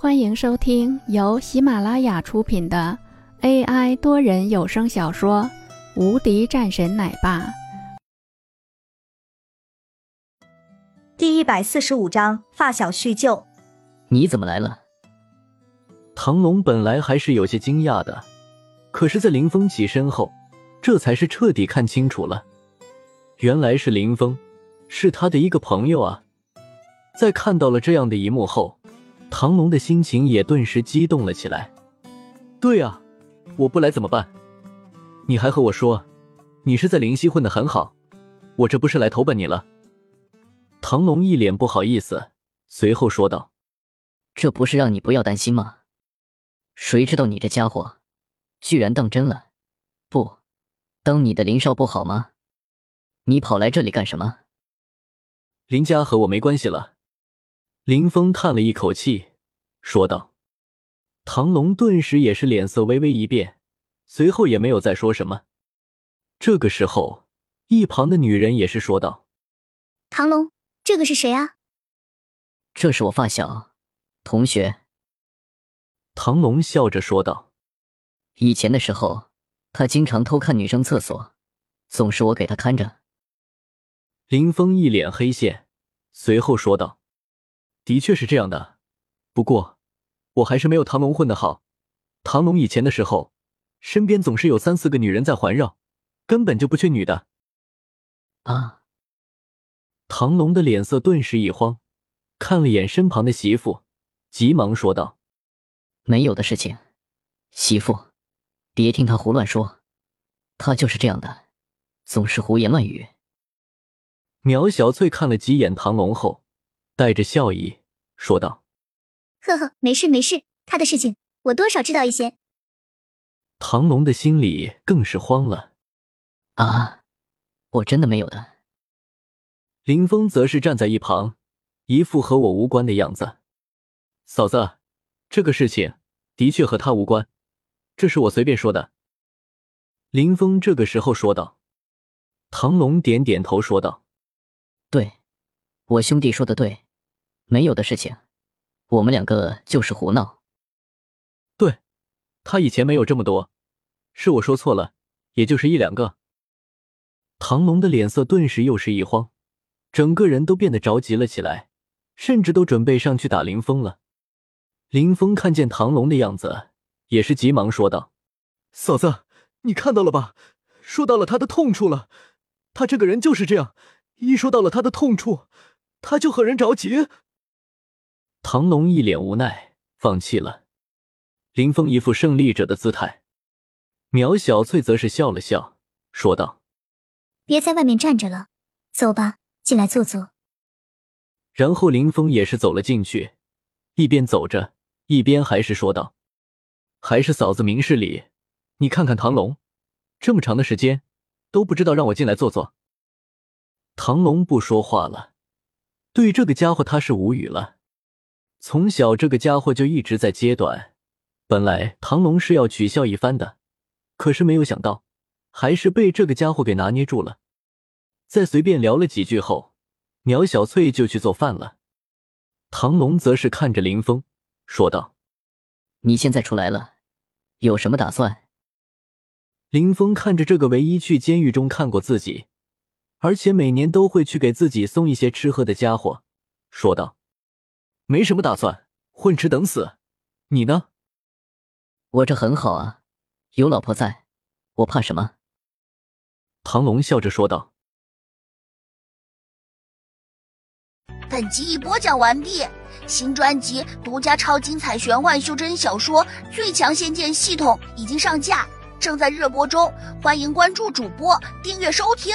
欢迎收听由喜马拉雅出品的 AI 多人有声小说《无敌战神奶爸》第一百四十五章发小叙旧。你怎么来了？唐龙本来还是有些惊讶的，可是，在林峰起身后，这才是彻底看清楚了，原来是林峰，是他的一个朋友啊！在看到了这样的一幕后。唐龙的心情也顿时激动了起来。对啊，我不来怎么办？你还和我说，你是在灵溪混得很好，我这不是来投奔你了？唐龙一脸不好意思，随后说道：“这不是让你不要担心吗？谁知道你这家伙，居然当真了？不，当你的林少不好吗？你跑来这里干什么？林家和我没关系了。”林峰叹了一口气，说道：“唐龙顿时也是脸色微微一变，随后也没有再说什么。”这个时候，一旁的女人也是说道：“唐龙，这个是谁啊？”“这是我发小，同学。”唐龙笑着说道：“以前的时候，他经常偷看女生厕所，总是我给他看着。”林峰一脸黑线，随后说道。的确是这样的，不过我还是没有唐龙混得好。唐龙以前的时候，身边总是有三四个女人在环绕，根本就不缺女的。啊！唐龙的脸色顿时一慌，看了眼身旁的媳妇，急忙说道：“没有的事情，媳妇，别听他胡乱说，他就是这样的，总是胡言乱语。”苗小翠看了几眼唐龙后。带着笑意说道：“呵呵，没事没事，他的事情我多少知道一些。”唐龙的心里更是慌了。啊，我真的没有的。林峰则是站在一旁，一副和我无关的样子。嫂子，这个事情的确和他无关，这是我随便说的。林峰这个时候说道。唐龙点点头说道：“对，我兄弟说的对。”没有的事情，我们两个就是胡闹。对，他以前没有这么多，是我说错了，也就是一两个。唐龙的脸色顿时又是一慌，整个人都变得着急了起来，甚至都准备上去打林峰了。林峰看见唐龙的样子，也是急忙说道：“嫂子，你看到了吧？说到了他的痛处了。他这个人就是这样，一说到了他的痛处，他就和人着急。”唐龙一脸无奈，放弃了。林峰一副胜利者的姿态，苗小翠则是笑了笑，说道：“别在外面站着了，走吧，进来坐坐。”然后林峰也是走了进去，一边走着，一边还是说道：“还是嫂子明事理，你看看唐龙，这么长的时间都不知道让我进来坐坐。”唐龙不说话了，对这个家伙他是无语了。从小，这个家伙就一直在揭短。本来唐龙是要取笑一番的，可是没有想到，还是被这个家伙给拿捏住了。在随便聊了几句后，苗小翠就去做饭了。唐龙则是看着林峰说道：“你现在出来了，有什么打算？”林峰看着这个唯一去监狱中看过自己，而且每年都会去给自己送一些吃喝的家伙，说道。没什么打算，混吃等死。你呢？我这很好啊，有老婆在，我怕什么？唐龙笑着说道。本集已播讲完毕，新专辑独家超精彩玄幻修真小说《最强仙剑系统》已经上架，正在热播中，欢迎关注主播，订阅收听。